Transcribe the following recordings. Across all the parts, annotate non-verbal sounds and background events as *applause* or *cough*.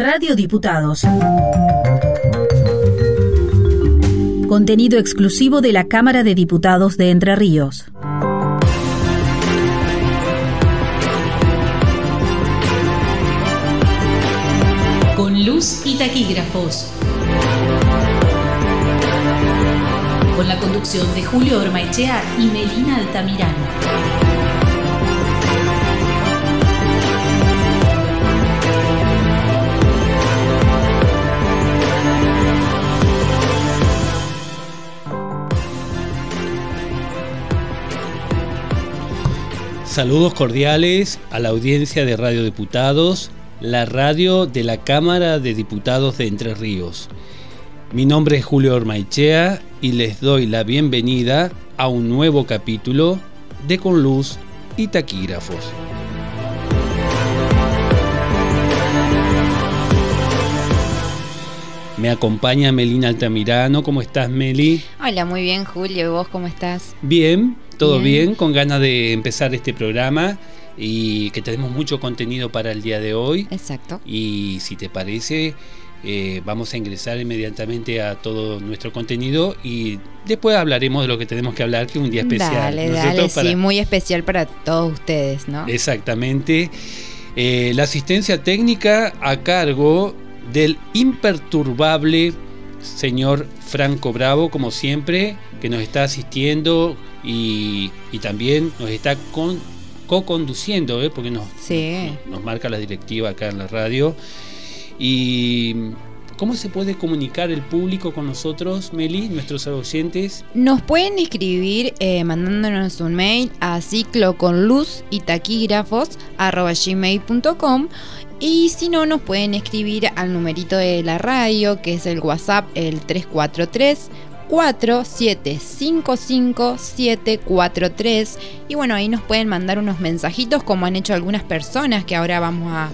Radio Diputados. Contenido exclusivo de la Cámara de Diputados de Entre Ríos. Con luz y taquígrafos. Con la conducción de Julio Ormaechea y Melina Altamirano. Saludos cordiales a la audiencia de Radio Diputados, la radio de la Cámara de Diputados de Entre Ríos. Mi nombre es Julio Ormaichea y les doy la bienvenida a un nuevo capítulo de Con Luz y Taquígrafos. Me acompaña Melina Altamirano. ¿Cómo estás, Meli? Hola, muy bien, Julio. ¿Y vos cómo estás? Bien, todo bien. con ganas de empezar este programa y que tenemos mucho contenido para el día de hoy. Exacto. Y si te parece, eh, vamos a ingresar inmediatamente a todo nuestro contenido y después hablaremos de lo que tenemos que hablar, que es un día especial. Dale, dale, sí, muy especial para todos ustedes, ¿no? Exactamente. Eh, la asistencia técnica a cargo del imperturbable señor Franco Bravo, como siempre, que nos está asistiendo y, también nos está co-conduciendo, ¿eh? porque nos, nos marca la directiva acá en la radio. Y ¿Cómo se puede comunicar el público con nosotros, Meli, nuestros oyentes? Nos pueden escribir eh, mandándonos un mail a ciclo con luz y taquígrafos gmail.com y si no, nos pueden escribir al numerito de la radio, que es el WhatsApp, el 343 4755 y bueno, ahí nos pueden mandar unos mensajitos como han hecho algunas personas que ahora vamos a,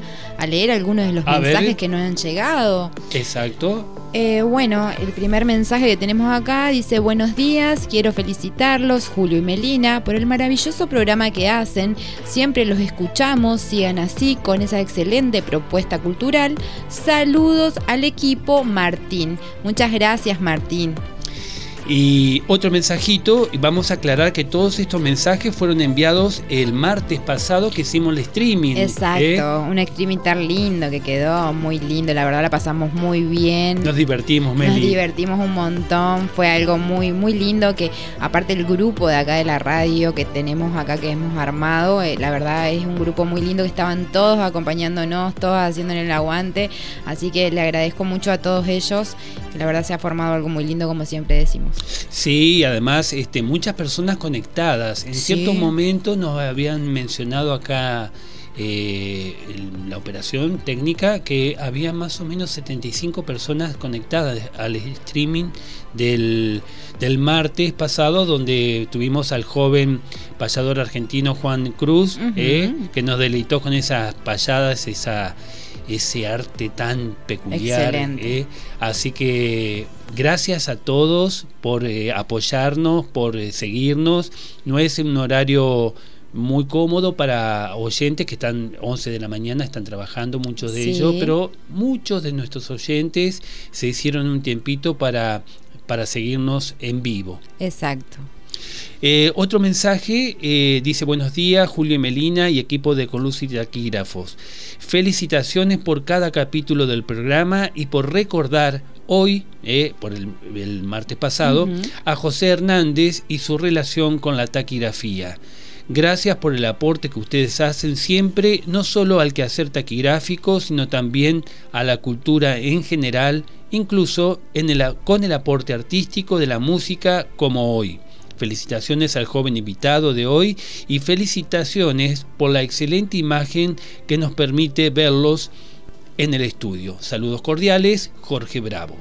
leer algunos de los mensajes que nos han llegado. Exacto. Eh, bueno, el primer mensaje que tenemos acá dice buenos días, quiero felicitarlos Julio y Melina por el maravilloso programa que hacen, siempre los escuchamos, sigan así con esa excelente propuesta cultural. Saludos al equipo Martín. Muchas gracias Martín. Y otro mensajito, vamos a aclarar que todos estos mensajes fueron enviados el martes pasado que hicimos el streaming. Exacto, ¿eh? un streaming tan lindo que quedó, muy lindo, la verdad la pasamos muy bien. Nos divertimos, Meli. Nos divertimos un montón, fue algo muy, muy lindo que aparte el grupo de acá de la radio que tenemos acá que hemos armado, eh, la verdad es un grupo muy lindo que estaban todos acompañándonos, todos haciendo el aguante, así que le agradezco mucho a todos ellos, que la verdad se ha formado algo muy lindo como siempre decimos. Sí, además este, muchas personas conectadas. En cierto momento nos habían mencionado acá eh, la operación técnica que había más o menos 75 personas conectadas al streaming del, martes pasado donde tuvimos al joven payador argentino Juan Cruz eh, que nos deleitó con esas payadas, esa ese arte tan peculiar. Eh. Así que gracias a todos por eh, apoyarnos, por eh, seguirnos. No es un horario muy cómodo para oyentes que están 11 de la mañana, están trabajando muchos de ellos, pero muchos de nuestros oyentes se hicieron un tiempito para, para seguirnos en vivo. Exacto. Eh, otro mensaje eh, dice buenos días Julio y Melina y equipo de Colus y Taquígrafos. Felicitaciones por cada capítulo del programa y por recordar hoy, eh, por el, martes pasado, a José Hernández y su relación con la taquigrafía. Gracias por el aporte que ustedes hacen siempre, no solo al quehacer taquigráfico, sino también a la cultura en general, incluso en el, con el aporte artístico de la música como hoy. Felicitaciones al joven invitado de hoy y felicitaciones por la excelente imagen que nos permite verlos en el estudio. Saludos cordiales, Jorge Bravo.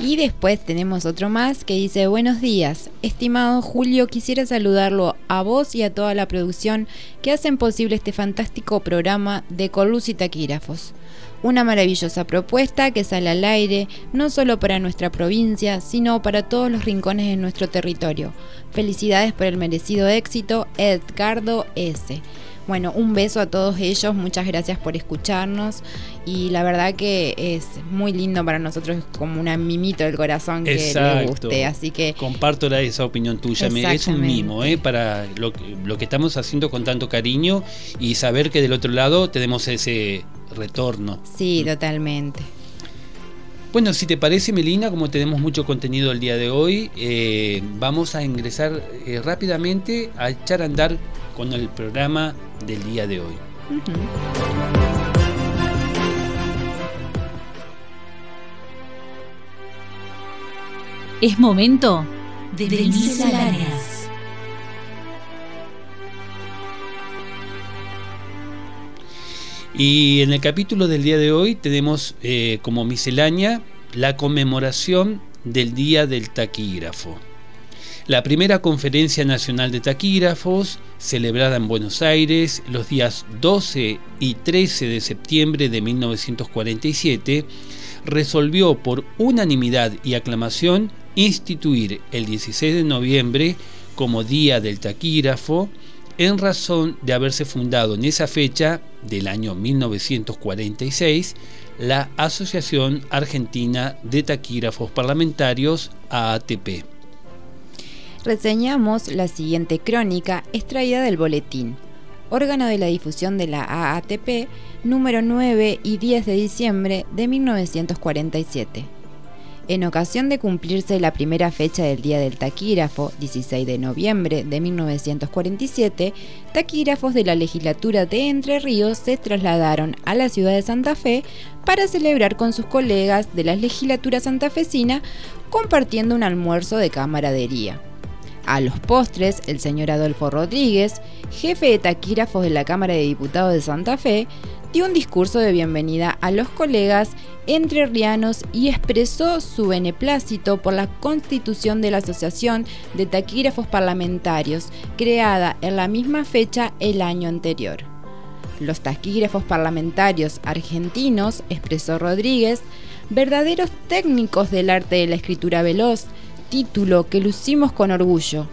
Y después tenemos otro más que dice, buenos días, estimado Julio, quisiera saludarlo a vos y a toda la producción que hacen posible este fantástico programa de Colus y Taquígrafos. Una maravillosa propuesta que sale al aire no solo para nuestra provincia, sino para todos los rincones de nuestro territorio. Felicidades por el merecido éxito, Edgardo S. Bueno, un beso a todos ellos, muchas gracias por escucharnos y la verdad que es muy lindo para nosotros como una mimito del corazón que les guste, así que comparto esa opinión tuya, es un mimo ¿eh? para lo, lo que estamos haciendo con tanto cariño y saber que del otro lado tenemos ese retorno. Sí, totalmente. Bueno, si te parece, Melina, como tenemos mucho contenido el día de hoy, eh, vamos a ingresar eh, rápidamente a echar a andar con el programa del día de hoy. Es momento de, de misceláneas. Y en el capítulo del día de hoy tenemos eh, como miscelánea la conmemoración del Día del Taquígrafo. La primera Conferencia Nacional de Taquígrafos, celebrada en Buenos Aires los días 12 y 13 de septiembre de 1947, resolvió por unanimidad y aclamación instituir el 16 de noviembre como Día del Taquígrafo en razón de haberse fundado en esa fecha del año 1946 la Asociación Argentina de Taquígrafos Parlamentarios, AATP. Reseñamos la siguiente crónica extraída del boletín, órgano de la difusión de la AATP, número 9 y 10 de diciembre de 1947. En ocasión de cumplirse la primera fecha del Día del Taquígrafo, 16 de noviembre de 1947, taquígrafos de la legislatura de Entre Ríos se trasladaron a la ciudad de Santa Fe para celebrar con sus colegas de la legislatura santafesina compartiendo un almuerzo de camaradería. A los postres, el señor Adolfo Rodríguez, jefe de taquígrafos de la Cámara de Diputados de Santa Fe, dio un discurso de bienvenida a los colegas entrerrianos y expresó su beneplácito por la constitución de la Asociación de Taquígrafos Parlamentarios, creada en la misma fecha el año anterior. Los taquígrafos parlamentarios argentinos, expresó Rodríguez, verdaderos técnicos del arte de la escritura veloz, título que lucimos con orgullo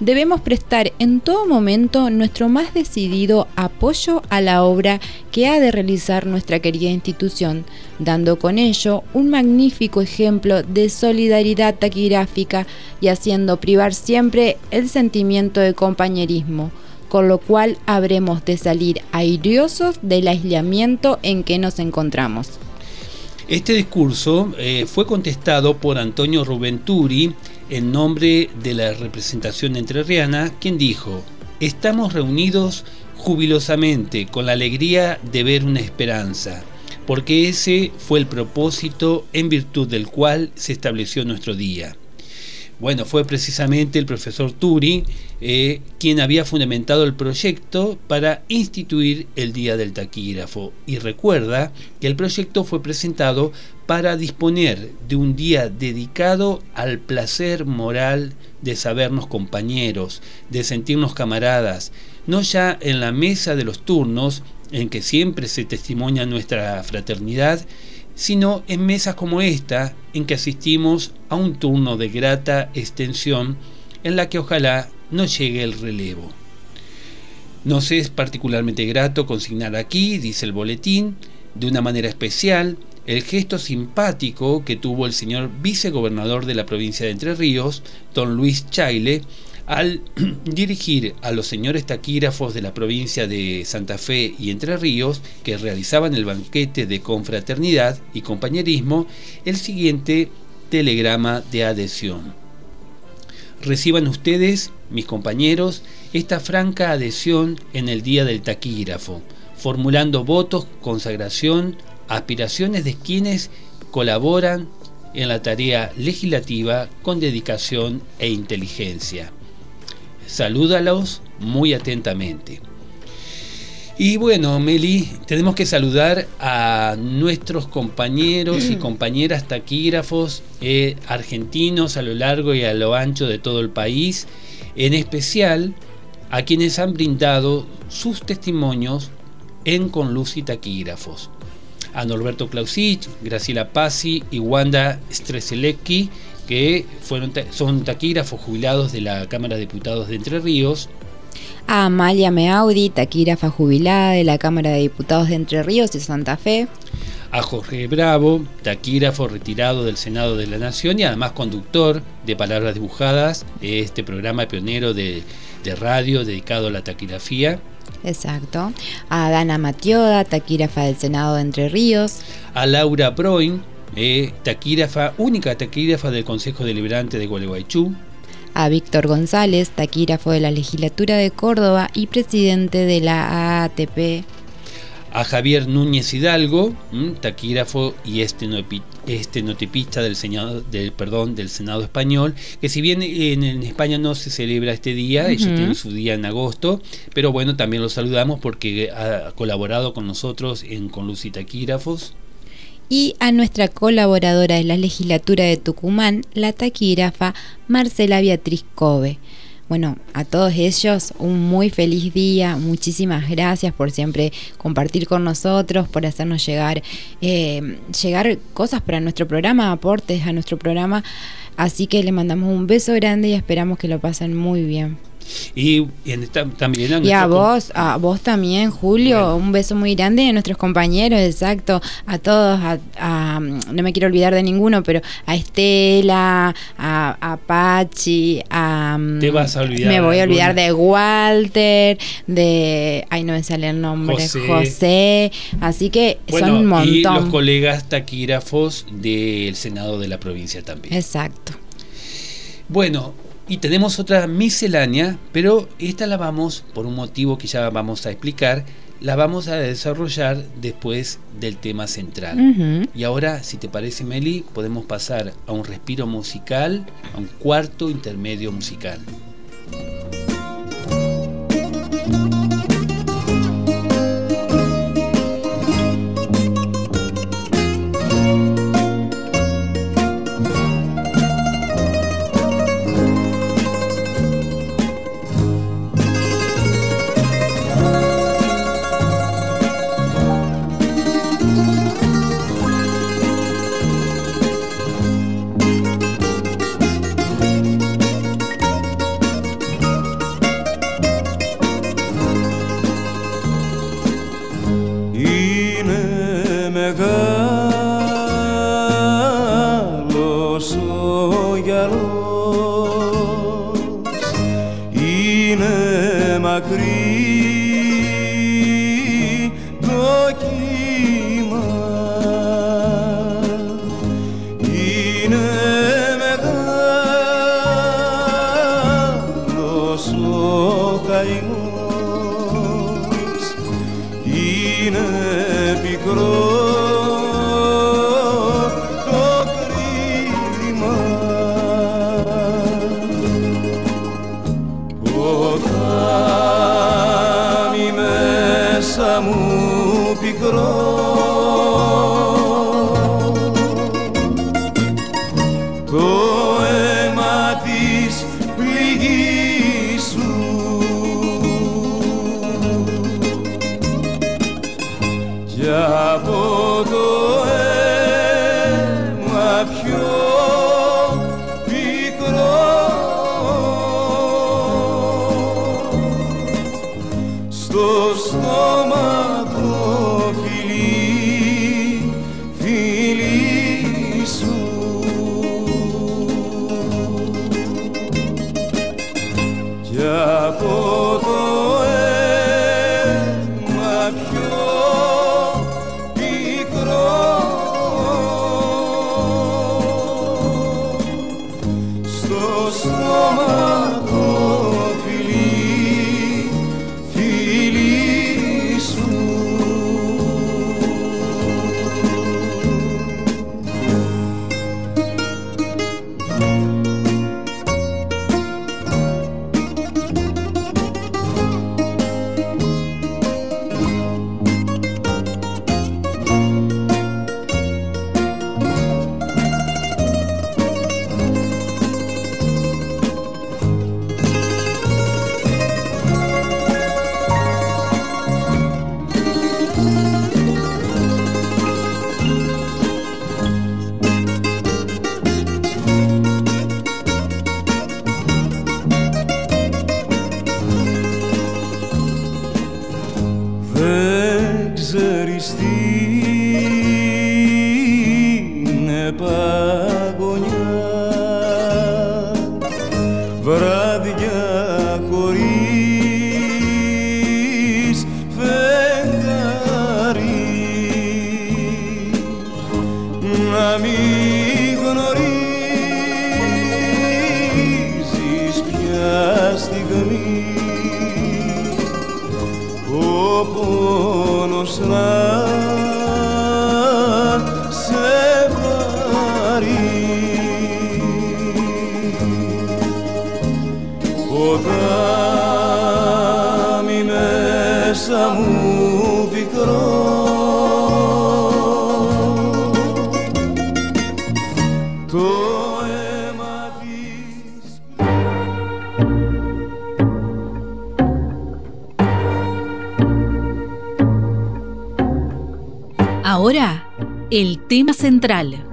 debemos prestar en todo momento nuestro más decidido apoyo a la obra que ha de realizar nuestra querida institución, dando con ello un magnífico ejemplo de solidaridad taquigráfica y haciendo privar siempre el sentimiento de compañerismo, con lo cual habremos de salir airiosos del aislamiento en que nos encontramos. Este discurso eh, fue contestado por Antonio Rubenturi, en nombre de la representación entrerriana, quien dijo, estamos reunidos jubilosamente con la alegría de ver una esperanza, porque ese fue el propósito en virtud del cual se estableció nuestro día. Bueno, fue precisamente el profesor Turi eh, quien había fundamentado el proyecto para instituir el Día del Taquígrafo y recuerda que el proyecto fue presentado para disponer de un día dedicado al placer moral de sabernos compañeros, de sentirnos camaradas, no ya en la mesa de los turnos, en que siempre se testimonia nuestra fraternidad, sino en mesas como esta, en que asistimos a un turno de grata extensión en la que ojalá no llegue el relevo. Nos es particularmente grato consignar aquí, dice el boletín, de una manera especial, el gesto simpático que tuvo el señor vicegobernador de la provincia de Entre Ríos, don Luis Chaile, al *clears throat* dirigir a los señores taquígrafos de la provincia de Santa Fe y Entre Ríos, que realizaban el banquete de confraternidad y compañerismo, el siguiente telegrama de adhesión. Reciban ustedes, mis compañeros, esta franca adhesión en el Día del Taquígrafo, formulando votos, consagración, aspiraciones de quienes colaboran en la tarea legislativa con dedicación e inteligencia. Salúdalos muy atentamente. Y bueno, Meli, tenemos que saludar a nuestros compañeros y *clears throat* compañeras taquígrafos eh, argentinos a lo largo y a lo ancho de todo el país, en especial a quienes han brindado sus testimonios en Conluz y Taquígrafos a Norberto Clausich, Graciela Pazzi y Wanda Streselecki, que fueron, son taquígrafos jubilados de la Cámara de Diputados de Entre Ríos. A Amalia Meaudi, taquígrafa jubilada de la Cámara de Diputados de Entre Ríos y Santa Fe. A Jorge Bravo, taquígrafo retirado del Senado de la Nación y además conductor de Palabras Dibujadas, este programa pionero de, radio dedicado a la taquigrafía. Exacto. A Dana Matioda, taquígrafa del Senado de Entre Ríos. A Laura Broin, eh, taquígrafa, única taquígrafa del Consejo Deliberante de Gualeguaychú. A Víctor González, taquígrafo de la Legislatura de Córdoba y presidente de la AATP. A Javier Núñez Hidalgo, taquígrafo y estenotipista del Senado, del, perdón, del Senado español, que si bien en, España no se celebra este día, ellos tienen su día en agosto, pero bueno, también lo saludamos porque ha colaborado con nosotros en Con Luz y Taquígrafos y a nuestra colaboradora de la legislatura de Tucumán, la taquígrafa Marcela Beatriz Cove. Bueno, a todos ellos un muy feliz día, muchísimas gracias por siempre compartir con nosotros, por hacernos llegar, eh, llegar cosas para nuestro programa, aportes a nuestro programa. Así que le mandamos un beso grande y esperamos que lo pasen muy bien. Y, también a, y a vos, a vos también, Julio, un beso muy grande a nuestros compañeros, exacto, a todos, a, no me quiero olvidar de ninguno, pero a Estela, a, a Pachi, a... Te vas a olvidar. Me voy a olvidar de Walter, de... Ay, no me sale el nombre, José, así que son un montón. Y los colegas taquígrafos del Senado de la provincia también. Exacto. Bueno, y tenemos otra miscelánea, pero esta la vamos, por un motivo que ya vamos a explicar, la vamos a desarrollar después del tema central. Y ahora, si te parece, Meli, podemos pasar a un respiro musical, a un cuarto intermedio musical. El tema central.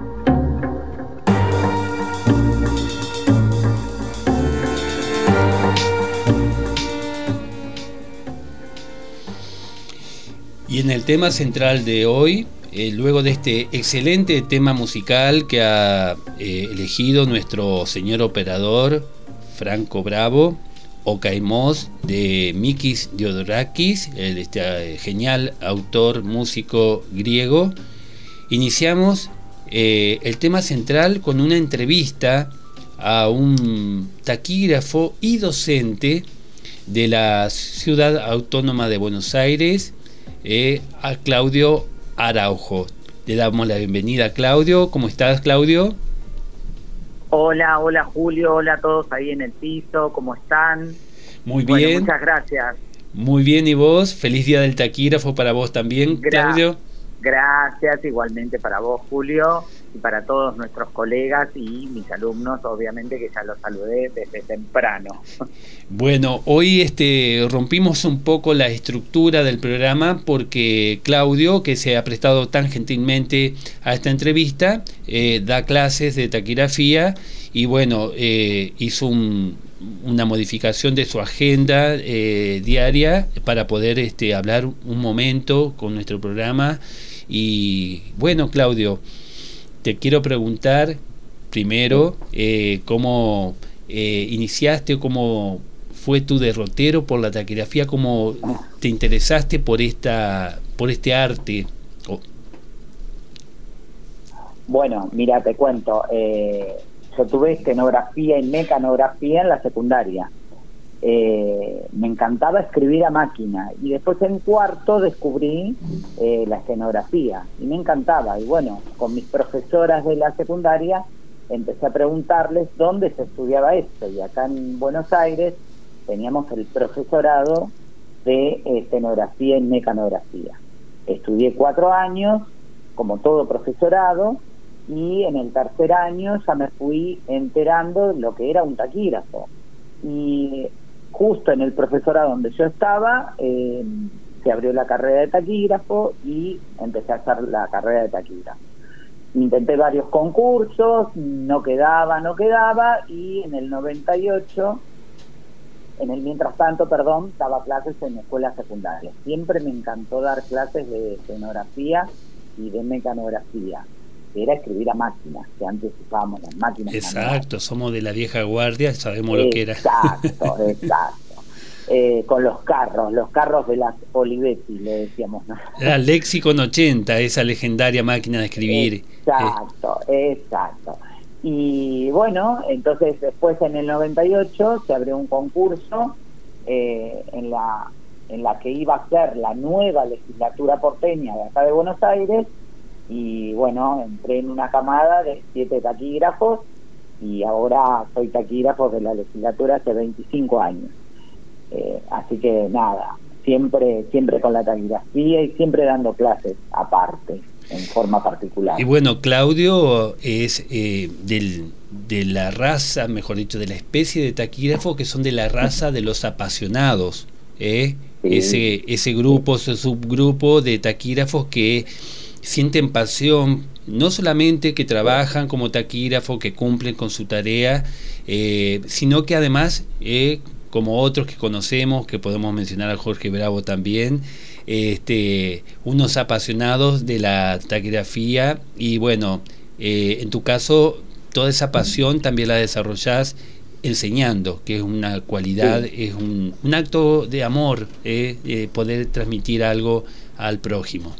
El tema central de hoy, eh, luego de este excelente tema musical que ha eh, elegido nuestro señor operador Franco Bravo, Ocaimos de Mikis Diodorakis, el este, eh, genial autor músico griego, Iniciamos el tema central con una entrevista a un taquígrafo y docente de la Ciudad Autónoma de Buenos Aires, eh, a Claudio Araujo. Le damos la bienvenida a Claudio. ¿Cómo estás, Claudio? Hola, hola Julio, hola a todos ahí en el piso, ¿cómo están? Muy bien. muchas gracias. Muy bien, ¿y vos? Feliz día del taquígrafo para vos también, Claudio. Gracias igualmente para vos, Julio, y para todos nuestros colegas y mis alumnos, obviamente que ya los saludé desde temprano. *laughs* Bueno, hoy este, rompimos un poco la estructura del programa porque Claudio, que se ha prestado tan gentilmente a esta entrevista, eh, da clases de taquigrafía y bueno, eh, hizo una modificación de su agenda eh, diaria para poder este, hablar un momento con nuestro programa y bueno, Claudio, te quiero preguntar primero eh, cómo eh, iniciaste, cómo fue tu derrotero por la taquigrafía, cómo te interesaste por esta, por este arte. Bueno, mira, te cuento. Eh, yo tuve escenografía y mecanografía en la secundaria. Eh, me encantaba escribir a máquina y después en cuarto descubrí eh, la escenografía y me encantaba y bueno, con mis profesoras de la secundaria empecé a preguntarles dónde se estudiaba esto y acá en Buenos Aires teníamos el profesorado de escenografía y mecanografía. Estudié cuatro años como todo profesorado y en el tercer año ya me fui enterando de lo que era un taquígrafo. Justo en el profesorado donde yo estaba, eh, se abrió la carrera de taquígrafo y empecé a hacer la carrera de taquígrafo. Intenté varios concursos, no quedaba, no quedaba, y en el 98, en el mientras tanto, perdón, daba clases en escuelas secundarias. Siempre me encantó dar clases de escenografía y de mecanografía era escribir a máquinas, que antes usábamos las máquinas. Exacto, somos de la vieja guardia, sabemos lo que era. Exacto, *laughs* exacto. Eh, con los carros, los carros de las Olivetti, le decíamos. ¿no? Era Lexicon 80, esa legendaria máquina de escribir. Exacto, exacto. Y bueno, entonces después en el 98 se abrió un concurso eh, en la en la que iba a ser la nueva legislatura porteña de acá de Buenos Aires y bueno, entré en una camada de siete taquígrafos y ahora soy taquígrafo de la legislatura hace 25 años. Eh, así que nada, siempre, siempre con la taquigrafía y siempre dando clases aparte, en forma particular. Y bueno, Claudio es eh, del, de la raza, mejor dicho, de la especie de taquígrafo que son de la raza de los apasionados. ¿eh? Ese, ese grupo, ese subgrupo de taquígrafos que sienten pasión, no solamente que trabajan como taquígrafo, que cumplen con su tarea, eh, sino que además, eh, como otros que conocemos, que podemos mencionar a Jorge Bravo también, este, unos apasionados de la taquigrafía y bueno, eh, en tu caso, toda esa pasión también la desarrollas enseñando, que es una cualidad, es un, un, acto de amor, poder transmitir algo al prójimo.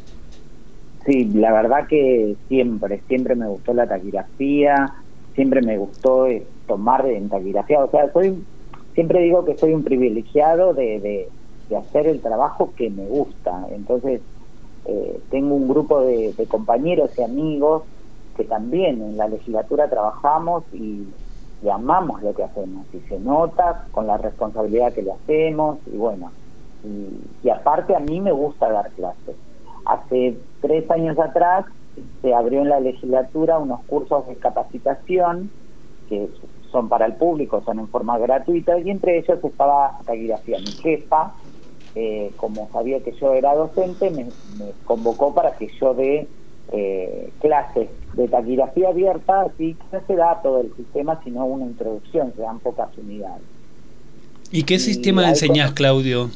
Sí, la verdad que siempre, siempre me gustó la taquigrafía, siempre me gustó eh, tomar en taquigrafía, o sea, soy, siempre digo que soy un privilegiado de, de, hacer el trabajo que me gusta, entonces eh, tengo un grupo de, de compañeros y amigos que también en la legislatura trabajamos y, amamos lo que hacemos. Y se nota con la responsabilidad que le hacemos y bueno, y, aparte a mí me gusta dar clases. Hace tres años atrás se abrió en la legislatura unos cursos de capacitación que son para el público, son en forma gratuita y entre ellos estaba taquigrafía. Mi jefa, eh, como sabía que yo era docente, me, me convocó para que yo dé eh, clases de taquigrafía abierta, así que no se da todo el sistema, sino una introducción, se dan pocas unidades. ¿Y qué sistema enseñás, Claudio?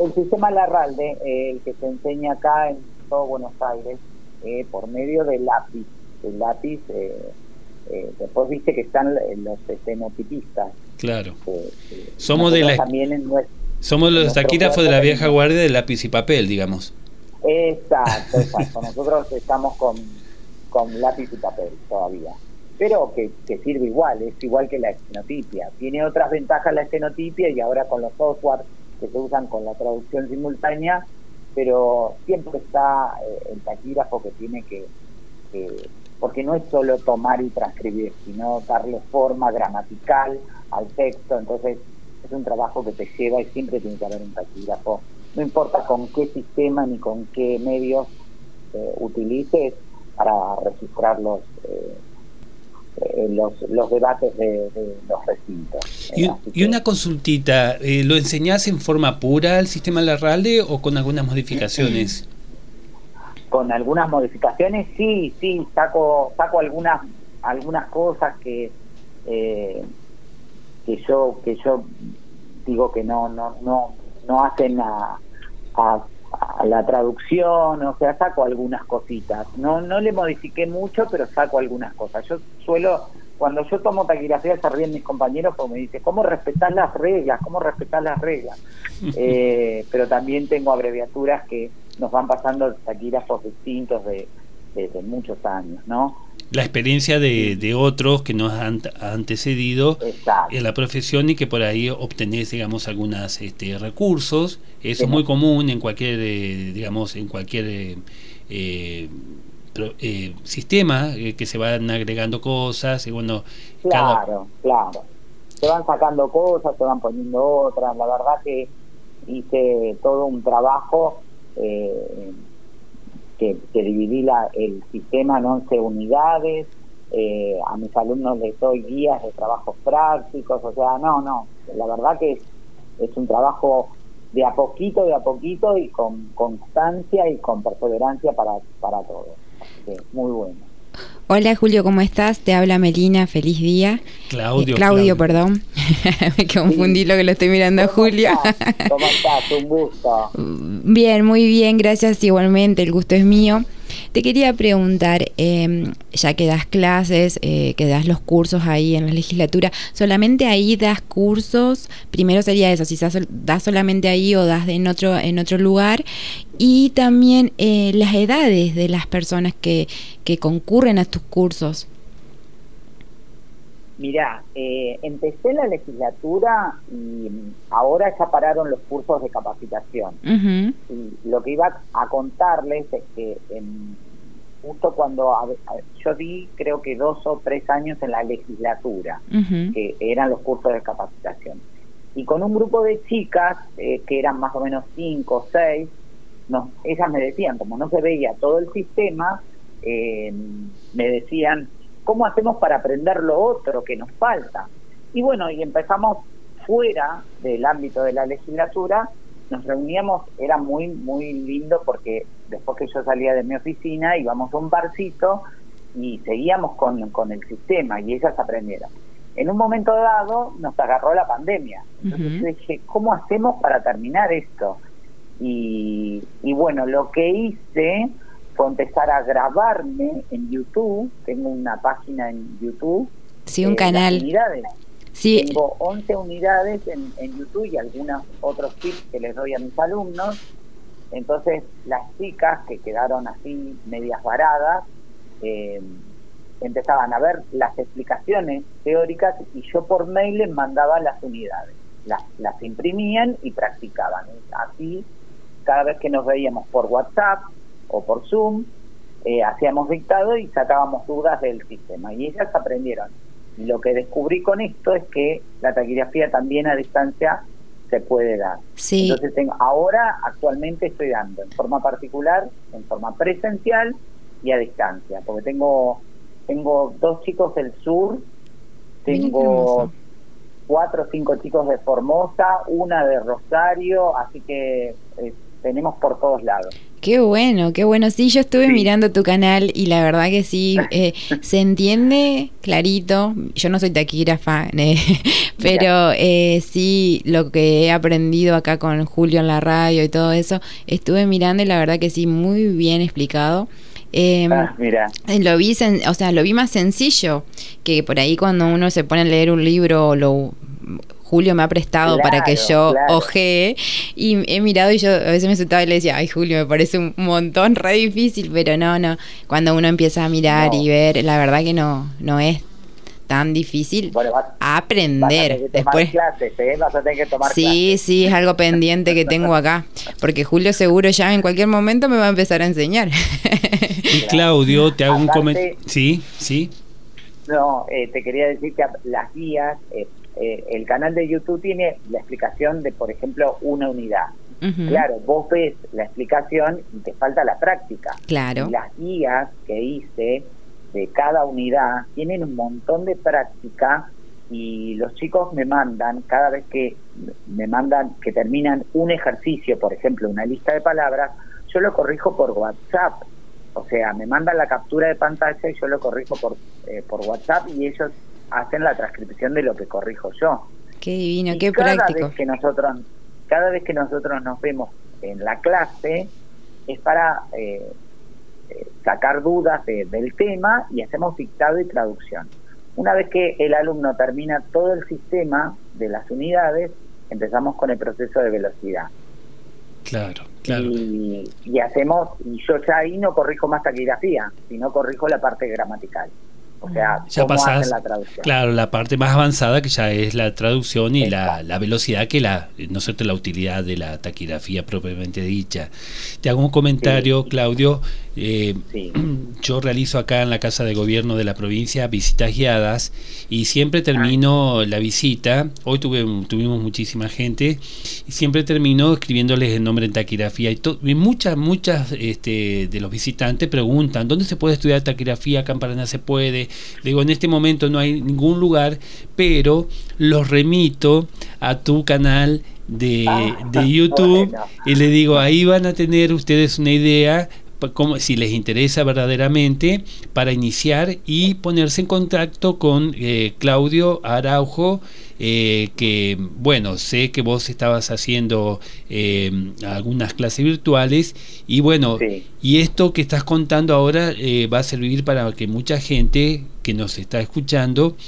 El sistema Larralde, eh, el que se enseña acá en todo Buenos Aires, eh, por medio del lápiz. El lápiz, eh, después viste que están los estenotipistas. Claro. somos de la... También somos los taquígrafos de la vieja guardia de lápiz y papel, digamos. Exacto, *laughs* exacto. Nosotros estamos con, con lápiz y papel todavía. Pero que, que, sirve igual, es igual que la estenotipia. Tiene otras ventajas la estenotipia y ahora con los software que se usan con la traducción simultánea, pero siempre está eh, el taquígrafo que tiene que, porque no es solo tomar y transcribir, sino darle forma gramatical al texto, entonces es un trabajo que te lleva y siempre tiene que haber un taquígrafo. No importa con qué sistema ni con qué medios eh, utilices para registrar los, eh, los, los, debates de, los recintos. Y, una consultita, ¿lo enseñás en forma pura el sistema Larralde o con algunas modificaciones? Con algunas modificaciones, sí, sí, saco, saco algunas, algunas cosas que, que yo, que yo digo que no, no, no, no hacen a, a, la traducción, o sea, saco algunas cositas. No, no le modifiqué mucho, pero saco algunas cosas. Yo suelo, cuando yo tomo taquigrafía, se ríen mis compañeros porque me dicen, ¿cómo respetar las reglas? ¿Cómo respetar las reglas? eh, pero también tengo abreviaturas que nos van pasando taquígrafos distintos de, de muchos años, ¿no? la experiencia de, otros que nos han antecedido en la profesión y que por ahí obtenés, digamos, algunos este, recursos. Eso es muy común en cualquier, eh, digamos, en cualquier eh, eh, sistema que se van agregando cosas y bueno. Claro, claro. Se van sacando cosas, se van poniendo otras. La verdad que hice todo un trabajo. Eh, que, dividí la, el sistema en 11 unidades, eh, a mis alumnos les doy guías de trabajos prácticos, o sea, no, no, la verdad que es, es un trabajo de a poquito, de a poquito y con constancia y con perseverancia para, para todos. muy bueno. Hola Julio, ¿cómo estás? Te habla Melina, feliz día. Claudio. Eh, Claudio, perdón. *laughs* Me confundí lo que lo estoy mirando a Julio. *laughs* ¿Cómo estás? Un gusto. Bien, muy bien, gracias igualmente, el gusto es mío. Te quería preguntar, em, ya que das clases, eh, que das los cursos ahí en la legislatura, ¿solamente ahí das cursos? Primero sería eso, si das solamente ahí o das en otro, en otro lugar. Y también eh, las edades de las personas que, que concurren a tus cursos. Mirá, eh, empecé la legislatura y ahora ya pararon los cursos de capacitación. Y lo que iba a contarles es que justo cuando yo di creo que dos o tres años en la legislatura, que eran los cursos de capacitación. Y con un grupo de chicas, eh, que eran más o menos cinco o seis, no, ellas me decían, como no se veía todo el sistema, eh, me decían, ¿cómo hacemos para aprender lo otro que nos falta? Y bueno, y empezamos fuera del ámbito de la legislatura, nos reuníamos, era muy, muy lindo porque después que yo salía de mi oficina íbamos a un barcito y seguíamos con, con el sistema y ellas aprendieron. En un momento dado nos agarró la pandemia. Entonces yo dije, ¿cómo hacemos para terminar esto? Y, y bueno, lo que hice empezar a grabarme en YouTube. Tengo una página en YouTube. Sí, un canal. Unidades. Tengo 11 unidades en, en YouTube y algunos otros tips que les doy a mis alumnos. Entonces las chicas que quedaron así medias varadas, eh, empezaban a ver las explicaciones teóricas y yo por mail les mandaba las unidades. Las, las imprimían y practicaban. Así, cada vez que nos veíamos por WhatsApp o por Zoom, eh, hacíamos dictado y sacábamos dudas del sistema. Y ellas aprendieron. Y lo que descubrí con esto es que la taquigrafía también a distancia se puede dar. Sí. Entonces tengo, ahora actualmente estoy dando en forma particular, en forma presencial y a distancia, porque tengo tengo dos chicos del sur, tengo cuatro o cinco chicos de Formosa, una de Rosario, así que eh, tenemos por todos lados. Qué bueno, qué bueno. Sí, yo estuve mirando tu canal y la verdad que sí, *laughs* eh, se entiende clarito. Yo no soy taquígrafa, *laughs* eh, pero eh, sí, lo que he aprendido acá con Julio en la radio y todo eso, estuve mirando y la verdad que sí, muy bien explicado. Em, ah, mira. Lo vi, o sea, lo vi más sencillo que por ahí cuando uno se pone a leer un libro lo Julio me ha prestado para que yo ojee y he mirado y yo a veces me sentaba y le decía, ay Julio, me parece un montón re difícil, pero no, no, cuando uno empieza a mirar y ver, la verdad que no, no es tan difícil aprender. Después, clases, ¿eh? vas a tener que tomar sí, sí, es algo pendiente que tengo acá, porque Julio seguro ya en cualquier momento me va a empezar a enseñar. y Claudio, te hago un comentario. Sí, sí. No, eh, te quería decir que las guías, eh, eh, el canal de YouTube tiene la explicación de, por ejemplo, una unidad. Claro, vos ves la explicación y te falta la práctica. Claro. las guías que hice de cada unidad tienen un montón de práctica y los chicos me mandan, cada vez que me mandan que terminan un ejercicio, por ejemplo, una lista de palabras, yo lo corrijo por WhatsApp. O sea, me mandan la captura de pantalla y yo lo corrijo por, eh, por WhatsApp y ellos hacen la transcripción de lo que corrijo yo. Qué divino, qué cada práctico. Vez que nosotros, cada vez que nosotros nos vemos en la clase es para eh, eh, sacar dudas del tema y hacemos dictado y traducción. Una vez que el alumno termina todo el sistema de las unidades, empezamos con el proceso de velocidad. Claro, claro. Y, y hacemos, y yo ya ahí no corrijo más taquigrafía, sino corrijo la parte gramatical. O sea, ya pasás, la traducción. Claro, la parte más avanzada que ya es la traducción y la, la, velocidad que la, no sé, la utilidad de la taquigrafía propiamente dicha. Te hago un comentario, Claudio. Eh, *clears throat* yo realizo acá en la Casa de Gobierno de la provincia visitas guiadas y siempre termino ah. la visita. Hoy tuve, tuvimos muchísima gente y siempre termino escribiéndoles el nombre en taquigrafía. Y, y muchas, muchas este, de los visitantes preguntan: ¿dónde se puede estudiar taquigrafía? Acá en Paraná se puede digo, en este momento no hay ningún lugar, pero los remito a tu canal de, ah, *laughs* YouTube y le digo, ahí van a tener ustedes una idea como, si les interesa verdaderamente para iniciar y ponerse en contacto con eh, Claudio Araujo eh, que bueno, sé que vos estabas haciendo eh, algunas clases virtuales y bueno, y esto que estás contando ahora eh, va a servir para que mucha gente que nos está escuchando,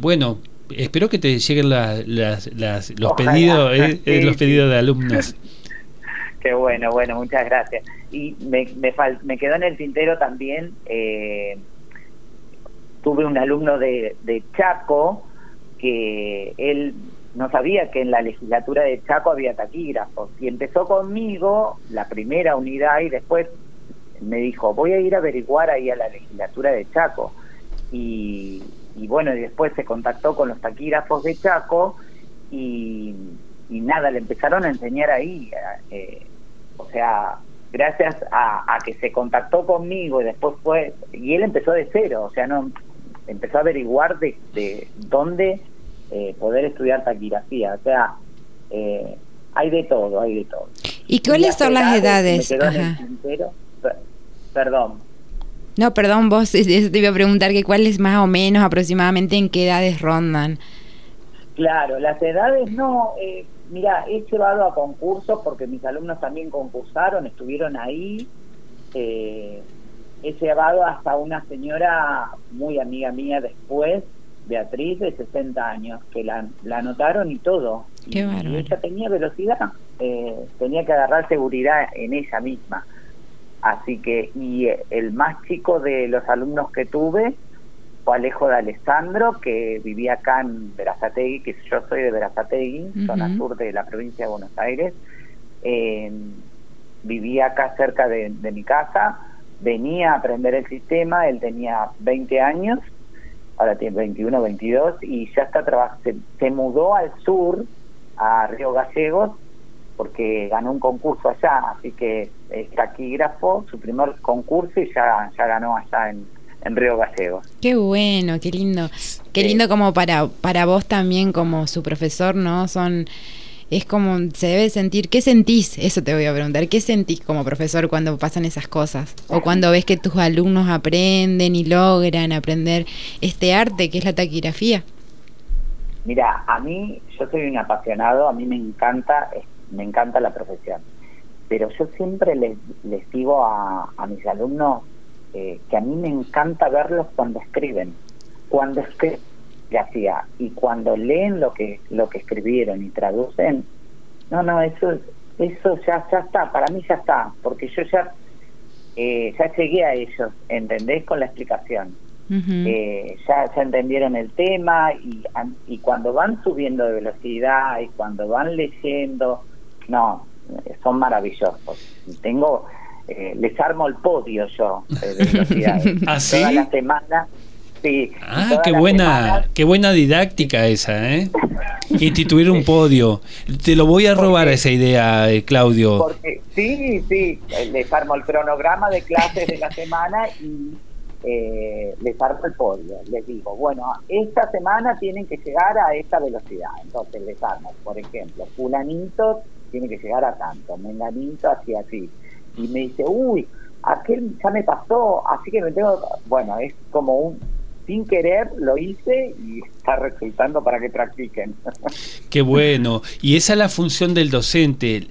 bueno, espero que te lleguen las, los pedidos, *laughs* los pedidos de alumnos. *laughs* Bueno, bueno, muchas gracias. Y me, me, me quedó en el tintero también, tuve un alumno de, de Chaco, que él no sabía que en la legislatura de Chaco había taquígrafos y empezó conmigo la primera unidad y después me dijo voy a ir a averiguar ahí a la legislatura de Chaco y, bueno y después se contactó con los taquígrafos de Chaco y, nada le empezaron a enseñar ahí eh, o sea gracias a, a, que se contactó conmigo y después fue y él empezó de cero o sea no empezó a averiguar de, de dónde eh, poder estudiar taquigrafía. O sea, eh, hay de todo, hay de todo. ¿Y cuáles son las edades? perdón. No, perdón, vos *laughs* te iba a preguntar que cuáles más o menos aproximadamente en qué edades rondan. Claro, las edades no. Eh, mira, he llevado a concursos porque mis alumnos también concursaron, estuvieron ahí. Eh, he llevado hasta una señora muy amiga mía después, Beatriz, de 60 años, que la, la anotaron y todo. Qué y, ella tenía velocidad. eh, tenía que agarrar seguridad en ella misma. Así que, y el más chico de los alumnos que tuve fue Alejo de Alessandro, que vivía acá en Verazategui, que yo soy de Verazategui, zona sur de la provincia de Buenos Aires. Eh, vivía acá cerca de, mi casa, venía a aprender el sistema, él tenía 20 años, ahora tiene 21, 22, y ya está se, se mudó al sur, a Río Gallegos, porque ganó un concurso allá, así que es taquígrafo, su primer concurso y ya, ya ganó allá en, en Río Gallegos. Qué bueno, qué lindo. Qué lindo como para, para vos también como su profesor, ¿no? Son es como se debe sentir, ¿qué sentís? Eso te voy a preguntar, ¿qué sentís como profesor cuando pasan esas cosas? O cuando ves que tus alumnos aprenden y logran aprender este arte que es la taquigrafía. Mira, a mí, yo soy un apasionado, a mí me encanta me encanta la profesión. Pero yo siempre les, les digo a, mis alumnos eh, que a mí me encanta verlos cuando escriben. Cuando escriben, hacía, y cuando leen lo que, lo que escribieron y traducen, no, no, eso, eso ya, ya está, para mí ya está, porque yo ya, eh, ya llegué a ellos, ¿entendés? Con la explicación. Eh, ya, ya entendieron el tema y, y cuando van subiendo de velocidad y cuando van leyendo, no, son maravillosos. Tengo, eh, les armo el podio yo eh, de. *laughs* ¿Ah, Toda la semana. Sí, ah, qué buena, qué buena didáctica esa, ¿eh? *laughs* Instituir un podio. Te lo voy a robar esa idea, eh, Claudio. Porque, sí, sí, les armo el cronograma de clases de la semana y eh, les armo el podio. Les digo, bueno, esta semana tienen que llegar a esta velocidad. Entonces les armo, por ejemplo, fulanito tiene que llegar a tanto, menganito así, así. Y me dice, uy, aquel ya me pasó, así que me tengo... Bueno, es como un... Sin querer lo hice y está resultando para que practiquen. *laughs* Qué bueno. Y esa es la función del docente,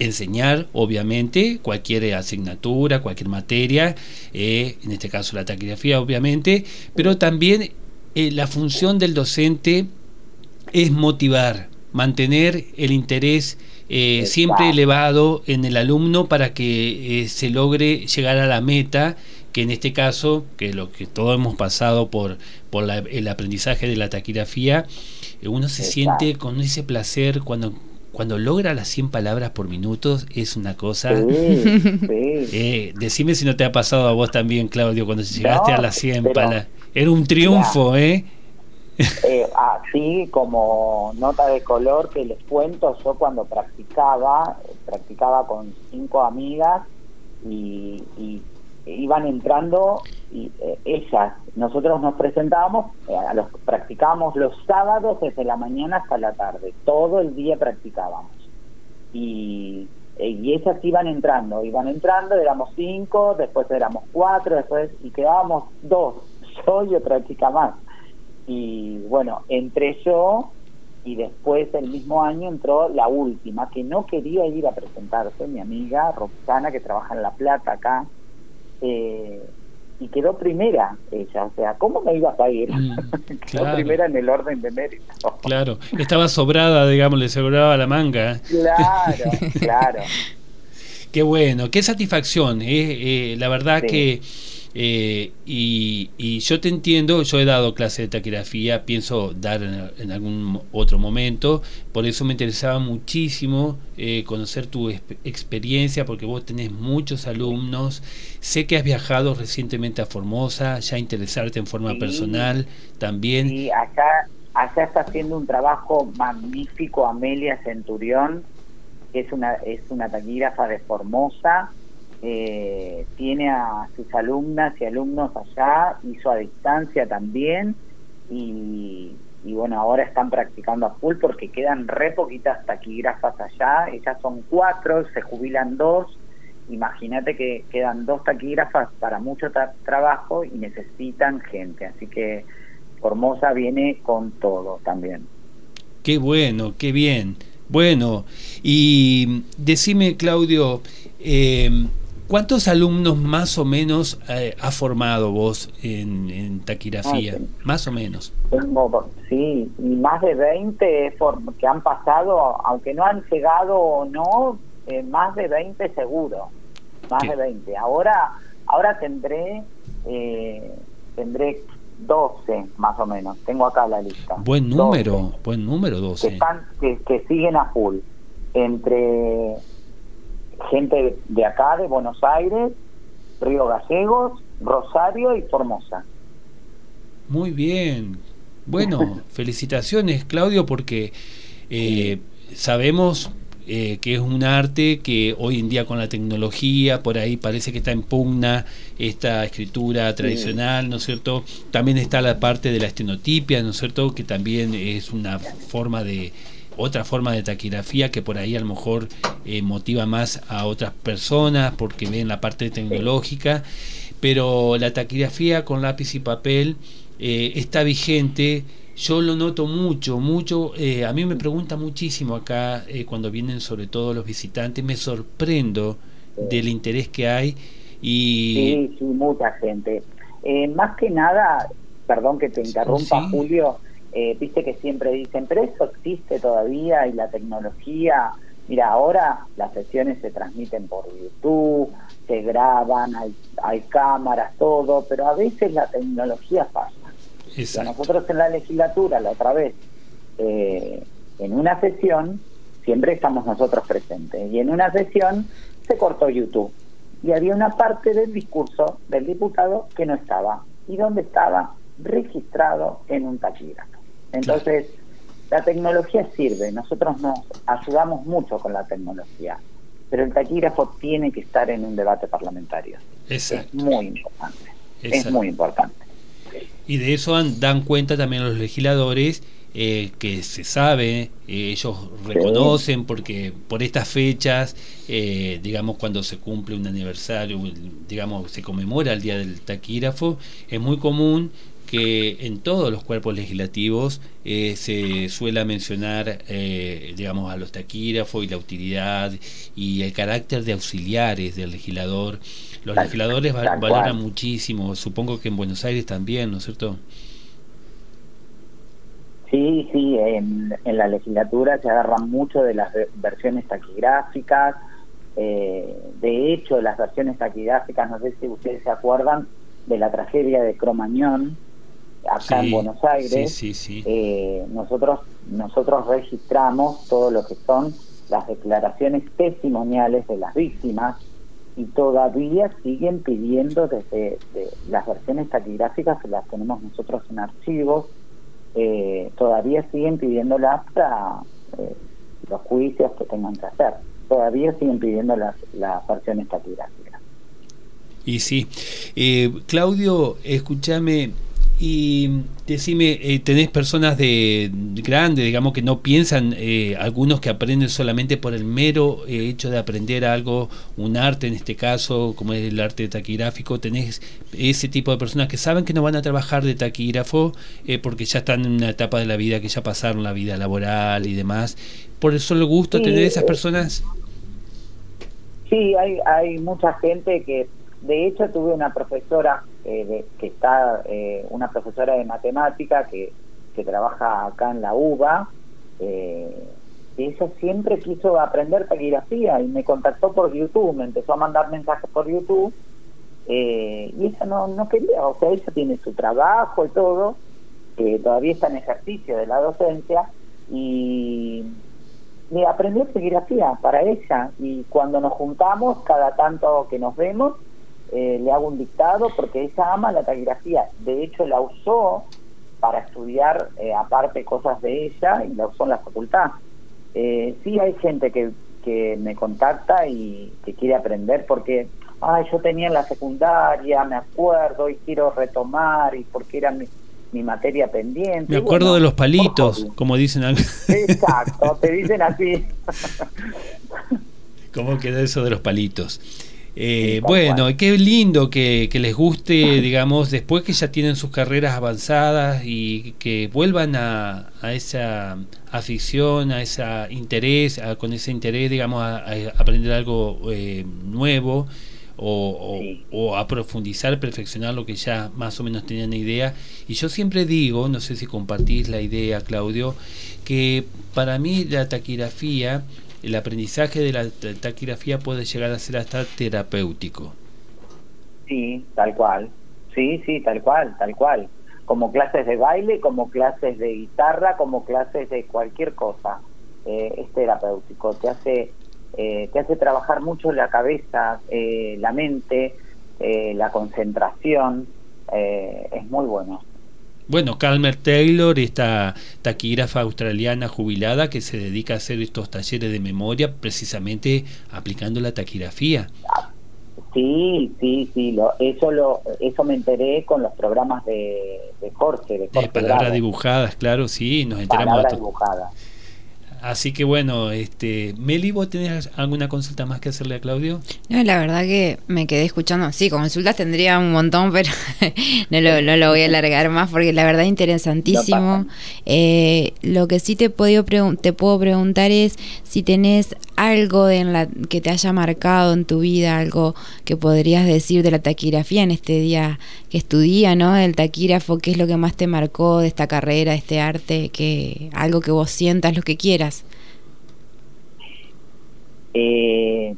enseñar, obviamente, cualquier asignatura, cualquier materia, eh, en este caso la taquigrafía, obviamente, pero también eh, la función del docente es motivar, mantener el interés eh, siempre elevado en el alumno para que eh, se logre llegar a la meta que en este caso, que lo que todos hemos pasado por, por el aprendizaje de la taquigrafía, eh, uno se siente con ese placer cuando cuando logra las 100 palabras por minuto es una cosa... *laughs* decime si no te ha pasado a vos también, Claudio, cuando llegaste a las 100 palabras. Era un triunfo, ¿eh? Eh, así como nota de color que les cuento, yo cuando practicaba, practicaba con cinco amigas y, iban entrando y eh, ellas, nosotros nos presentábamos, eh, a los practicábamos los sábados desde la mañana hasta la tarde, todo el día practicábamos. Y, y ellas iban entrando, iban entrando, éramos cinco, después éramos cuatro, después y quedábamos dos, *laughs* yo y otra chica más y bueno, entré yo y después el mismo año entró la última, que no quería ir a presentarse, mi amiga Roxana, que trabaja en La Plata acá, eh, y quedó primera ella, o sea, ¿cómo me iba a ir? Mm, *laughs* quedó primera en el orden de mérito. Claro, estaba sobrada, digamos, le sobraba la manga. Claro, claro. *laughs* Qué bueno, qué satisfacción, eh, eh la verdad que eh, y, yo te entiendo, yo he dado clase de taquigrafía, pienso dar en, algún otro momento, por eso me interesaba muchísimo eh, conocer tu experiencia, porque vos tenés muchos alumnos, sé que has viajado recientemente a Formosa, ya interesarte en forma personal también. Y acá, allá está haciendo un trabajo magnífico Amelia Centurión, que es una, es una taquígrafa de Formosa, eh, tiene a sus alumnas y alumnos allá, hizo a distancia también y, bueno, ahora están practicando a full porque quedan re poquitas taquígrafas allá, ellas son cuatro, se jubilan dos, imagínate que quedan dos taquígrafas para mucho trabajo y necesitan gente, así que Formosa viene con todo también. Qué bueno, qué bien. Bueno, y decime, Claudio, eh, ¿Cuántos alumnos más o menos eh, ha formado vos en, taquigrafía? Ah, más o menos. sí, y más de 20 que han pasado, aunque no han llegado o no, eh, más de 20 seguro. Más de 20. Ahora, ahora tendré, eh, tendré 12 más o menos. Tengo acá la lista. Buen número, buen número 12. Que, están, que, que siguen a full. Entre gente de acá, de Buenos Aires, Río Gallegos, Rosario y Formosa. Muy bien. Bueno, *laughs* felicitaciones Claudio porque eh, sabemos eh, que es un arte que hoy en día con la tecnología, por ahí parece que está en pugna esta escritura tradicional, ¿no es cierto? También está la parte de la estenotipia, ¿no es cierto? Que también es una forma de otra forma de taquigrafía que por ahí a lo mejor eh, motiva más a otras personas porque ven la parte tecnológica, pero la taquigrafía con lápiz y papel eh, está vigente. Yo lo noto mucho, mucho. Eh, a mí me pregunta muchísimo acá cuando vienen sobre todo los visitantes. Me sorprendo del interés que hay. Y... Sí, sí, mucha gente. más que nada, perdón que te interrumpa, Julio, eh, viste que siempre dicen, pero eso existe todavía y la tecnología. Mira, ahora las sesiones se transmiten por YouTube, se graban, hay, cámaras, todo, pero a veces la tecnología pasa. Nosotros en la legislatura, la otra vez, eh, en una sesión, siempre estamos nosotros presentes, y en una sesión se cortó YouTube. Y había una parte del discurso del diputado que no estaba. ¿Y dónde estaba? Registrado en un taquígrafo. Entonces, la tecnología sirve, nosotros nos ayudamos mucho con la tecnología, pero el taquígrafo tiene que estar en un debate parlamentario. Es muy importante. Es muy importante. Y de eso dan, cuenta también los legisladores eh, que se sabe, eh, ellos reconocen porque por estas fechas, eh, digamos cuando se cumple un aniversario, digamos se conmemora el Día del Taquígrafo, es muy común que en todos los cuerpos legislativos eh, se suele mencionar, eh, digamos, a los taquígrafos y la utilidad y el carácter de auxiliares del legislador. Los legisladores valoran muchísimo, supongo que en Buenos Aires también, ¿no es cierto? Sí, sí, en, la legislatura se agarran mucho de las versiones taquigráficas. Eh, de hecho, las versiones taquigráficas, no sé si ustedes se acuerdan de la tragedia de Cromañón, acá en Buenos Aires, eh, nosotros, nosotros registramos todo lo que son las declaraciones testimoniales de las víctimas y todavía siguen pidiendo desde las versiones taquigráficas que las tenemos nosotros en archivos, eh, todavía siguen pidiéndolas para eh, los juicios que tengan que hacer, todavía siguen pidiendo las, las versiones taquigráficas. Y sí, Claudio, escúchame, y decime, eh, ¿tenés personas de, grandes, digamos, que no piensan, eh, algunos que aprenden solamente por el mero eh, hecho de aprender algo, un arte en este caso, como es el arte taquigráfico? ¿Tenés ese tipo de personas que saben que no van a trabajar de taquígrafo porque ya están en una etapa de la vida que ya pasaron la vida laboral y demás? ¿Por el solo gusto tener esas personas? Sí, hay, hay mucha gente que, de hecho, tuve una profesora eh, que está eh, una profesora de matemática que, que trabaja acá en la UBA, eh, y ella siempre quiso aprender caligrafía y me contactó por YouTube, me empezó a mandar mensajes por YouTube, y ella no, no quería, o sea, ella tiene su trabajo y todo, que todavía está en ejercicio de la docencia, y me aprendió caligrafía para ella, y cuando nos juntamos, cada tanto que nos vemos, eh, le hago un dictado porque ella ama la taquigrafía. De hecho, la usó para estudiar eh, aparte cosas de ella y la usó en la facultad. Eh, sí hay gente que, que me contacta y que quiere aprender porque, ay, yo tenía en la secundaria, me acuerdo y quiero retomar y porque era mi, mi materia pendiente. Me acuerdo de los palitos, como dicen. Exacto, te dicen así. *laughs* ¿Cómo queda eso de los palitos? Eh, bueno, qué lindo que, les guste, digamos, después que ya tienen sus carreras avanzadas y que vuelvan a, esa afición, a ese interés, con ese interés, digamos, a, aprender algo eh, nuevo o, a profundizar, perfeccionar lo que ya más o menos tenían idea. Y yo siempre digo, no sé si compartís la idea, Claudio, que para mí la taquigrafía, el aprendizaje de la taquigrafía puede llegar a ser hasta terapéutico. Sí, tal cual. Sí, sí, tal cual, tal cual. Como clases de baile, como clases de guitarra, como clases de cualquier cosa. Eh, es terapéutico, te hace eh, te hace trabajar mucho la cabeza, eh, la mente, eh, la concentración, es muy bueno. Bueno, Calmer Taylor, esta taquígrafa australiana jubilada que se dedica a hacer estos talleres de memoria precisamente aplicando la taquigrafía. Sí, sí, sí, lo, eso lo, eso me enteré con los programas de, de Jorge. De, Jorge palabras dibujadas, claro, sí, nos enteramos. Palabras dibujadas. Así que bueno, este, Meli, ¿vos tenés alguna consulta más que hacerle a Claudio? No, la verdad que me quedé escuchando. Sí, consultas tendría un montón, *laughs* pero no, lo, lo, voy a alargar más porque la verdad es interesantísimo. Eh, lo que sí te, podido te puedo preguntar es si tenés algo en la, que te haya marcado en tu vida, algo que podrías decir de la taquigrafía en este día que estudia, ¿no? El taquígrafo, ¿qué es lo que más te marcó de esta carrera, de este arte? Que, algo que vos sientas, lo que quieras. Eh,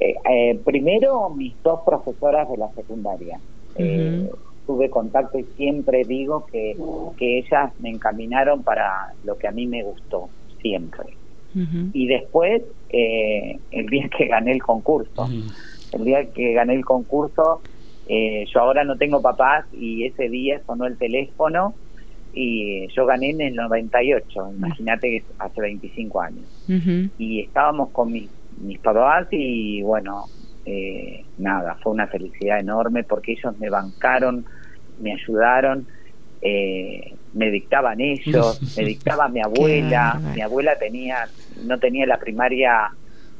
eh, eh, primero, mis dos profesoras de la secundaria. tuve contacto y siempre digo que, que ellas me encaminaron para lo que a mí me gustó, siempre. Y después, el día que gané el concurso, el día que gané el concurso, yo ahora no tengo papás y ese día sonó el teléfono y yo gané en el 98, imagínate que hace 25 años. Y estábamos con mis, mis papás y bueno, eh, nada, fue una felicidad enorme porque ellos me bancaron, me ayudaron, eh, me dictaban ellos, *laughs* me dictaba mi abuela, mi abuela tenía, no tenía la primaria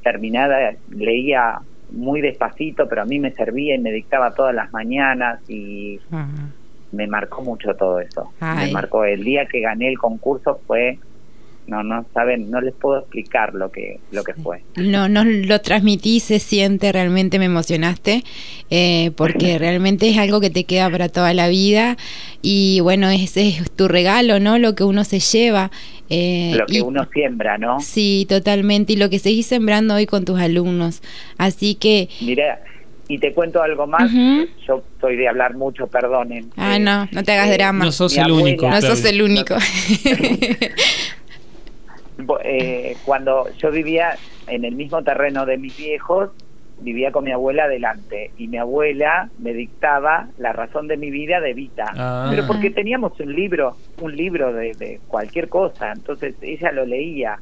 terminada, leía muy despacito, pero a mí me servía y me dictaba todas las mañanas y me marcó mucho todo eso. Me marcó. El día que gané el concurso fue no no saben no les puedo explicar lo que lo que fue. No no lo transmití se siente realmente me emocionaste eh, porque *laughs* realmente es algo que te queda para toda la vida y bueno ese es tu regalo no lo que uno se lleva eh, lo que uno siembra no sí totalmente y lo que seguís sembrando hoy con tus alumnos. Así que mira y te cuento algo más, yo soy de hablar mucho, perdonen. Ah, no, no te hagas eh, drama. No sos el único. No sos el único. *laughs* eh, cuando yo vivía en el mismo terreno de mis viejos, vivía con mi abuela adelante y mi abuela me dictaba la razón de mi vida de Vita, ah. pero porque teníamos un libro, un libro de, de cualquier cosa, entonces ella lo leía.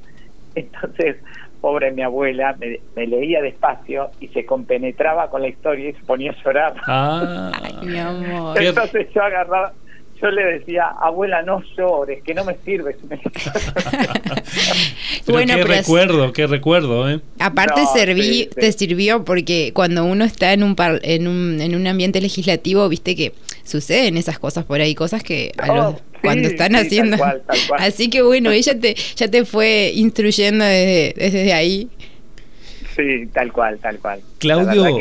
Entonces pobre mi abuela, me, leía despacio y se compenetraba con la historia y se ponía a llorar. Ah, mi amor. Entonces yo agarraba, yo le decía, abuela, no llores, que no me sirve. *laughs* bueno, qué recuerdo, qué recuerdo, ¿eh? Aparte serví, te sirvió porque cuando uno está en un, en un en un ambiente legislativo, viste que suceden esas cosas por ahí, cosas que oh, cuando están haciendo. *laughs* Así que bueno, ella te ya te fue instruyendo desde, desde ahí. Sí, tal cual, tal cual. Claudio,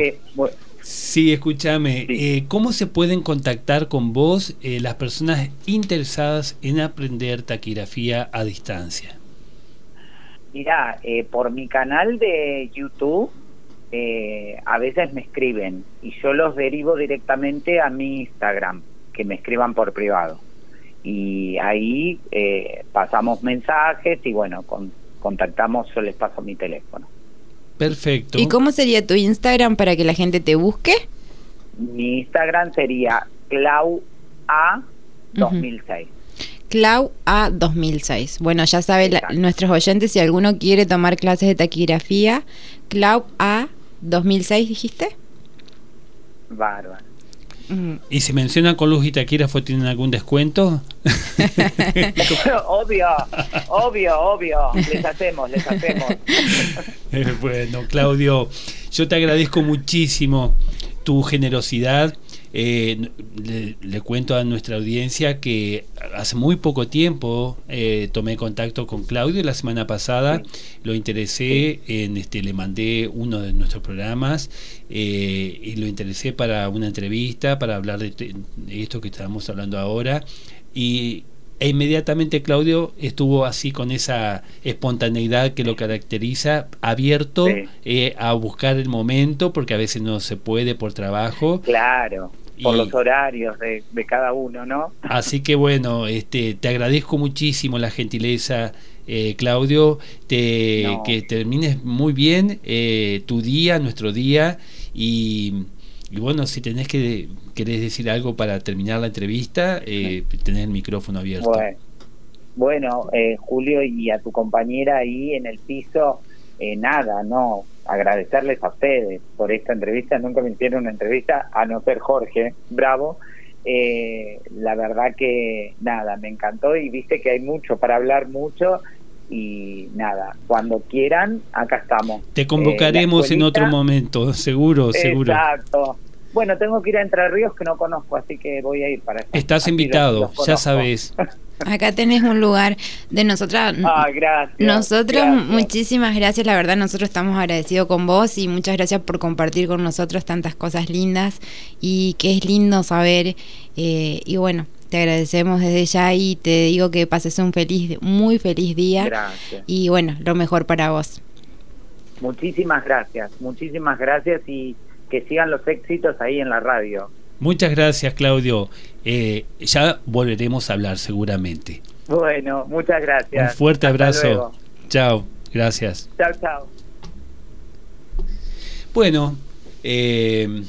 Sí, escúchame, eh, ¿cómo se pueden contactar con vos eh, las personas interesadas en aprender taquigrafía a distancia? Mira, eh, por mi canal de YouTube a veces me escriben y yo los derivo directamente a mi Instagram, que me escriban por privado. Y ahí pasamos mensajes y bueno, contactamos, yo les paso mi teléfono. Perfecto. ¿Y cómo sería tu Instagram para que la gente te busque? Mi Instagram sería Clau A 2006. Clau A 2006. Bueno, ya saben nuestros oyentes, si alguno quiere tomar clases de taquigrafía, Clau A 2006 dijiste. Bárbaro. ¿Y si mencionan con luz y taquígrafo tienen algún descuento? *laughs* obvio, obvio, obvio. Les hacemos, les hacemos. *laughs* bueno, Claudio, yo te agradezco muchísimo tu generosidad Eh, le, cuento a nuestra audiencia que hace muy poco tiempo eh, tomé contacto con Claudio la semana pasada, lo interesé, en este, le mandé uno de nuestros programas eh, y lo interesé para una entrevista, para hablar de, de esto que estamos hablando ahora. Y e inmediatamente Claudio estuvo así con esa espontaneidad que lo caracteriza, abierto eh, a buscar el momento, porque a veces no se puede por trabajo. Claro, por los horarios de, cada uno, ¿no? Así que bueno, este, te agradezco muchísimo la gentileza. Eh, Claudio, te, que termines muy bien eh, tu día, nuestro día, y, y bueno, si tenés que ¿Querés decir algo para terminar la entrevista? Eh, tener el micrófono abierto. Bueno, eh, Julio y a tu compañera ahí en el piso, eh, nada, no, agradecerles a ustedes por esta entrevista. Nunca me hicieron una entrevista, a no ser Jorge, bravo. Eh, la verdad que nada, me encantó y viste que hay mucho para hablar mucho y nada, cuando quieran, acá estamos. Te convocaremos en otro momento, *laughs* seguro, seguro. Exacto. Bueno, tengo que ir a Entre Ríos que no conozco, así que voy a ir para Estás invitado, ya sabes. *laughs* Acá tenés un lugar de nosotras. Ah, gracias. Nosotros, muchísimas gracias. La verdad, nosotros estamos agradecidos con vos y muchas gracias por compartir con nosotros tantas cosas lindas y que es lindo saber. Eh, y bueno, te agradecemos desde ya y te digo que pases un feliz, muy feliz día. Gracias. Y bueno, lo mejor para vos. Muchísimas gracias, muchísimas gracias y que sigan los éxitos ahí en la radio. Muchas gracias, Claudio. Eh, ya volveremos a hablar seguramente. Bueno, muchas gracias. Un fuerte abrazo. Chao, gracias. Chao, chao. Bueno, eh,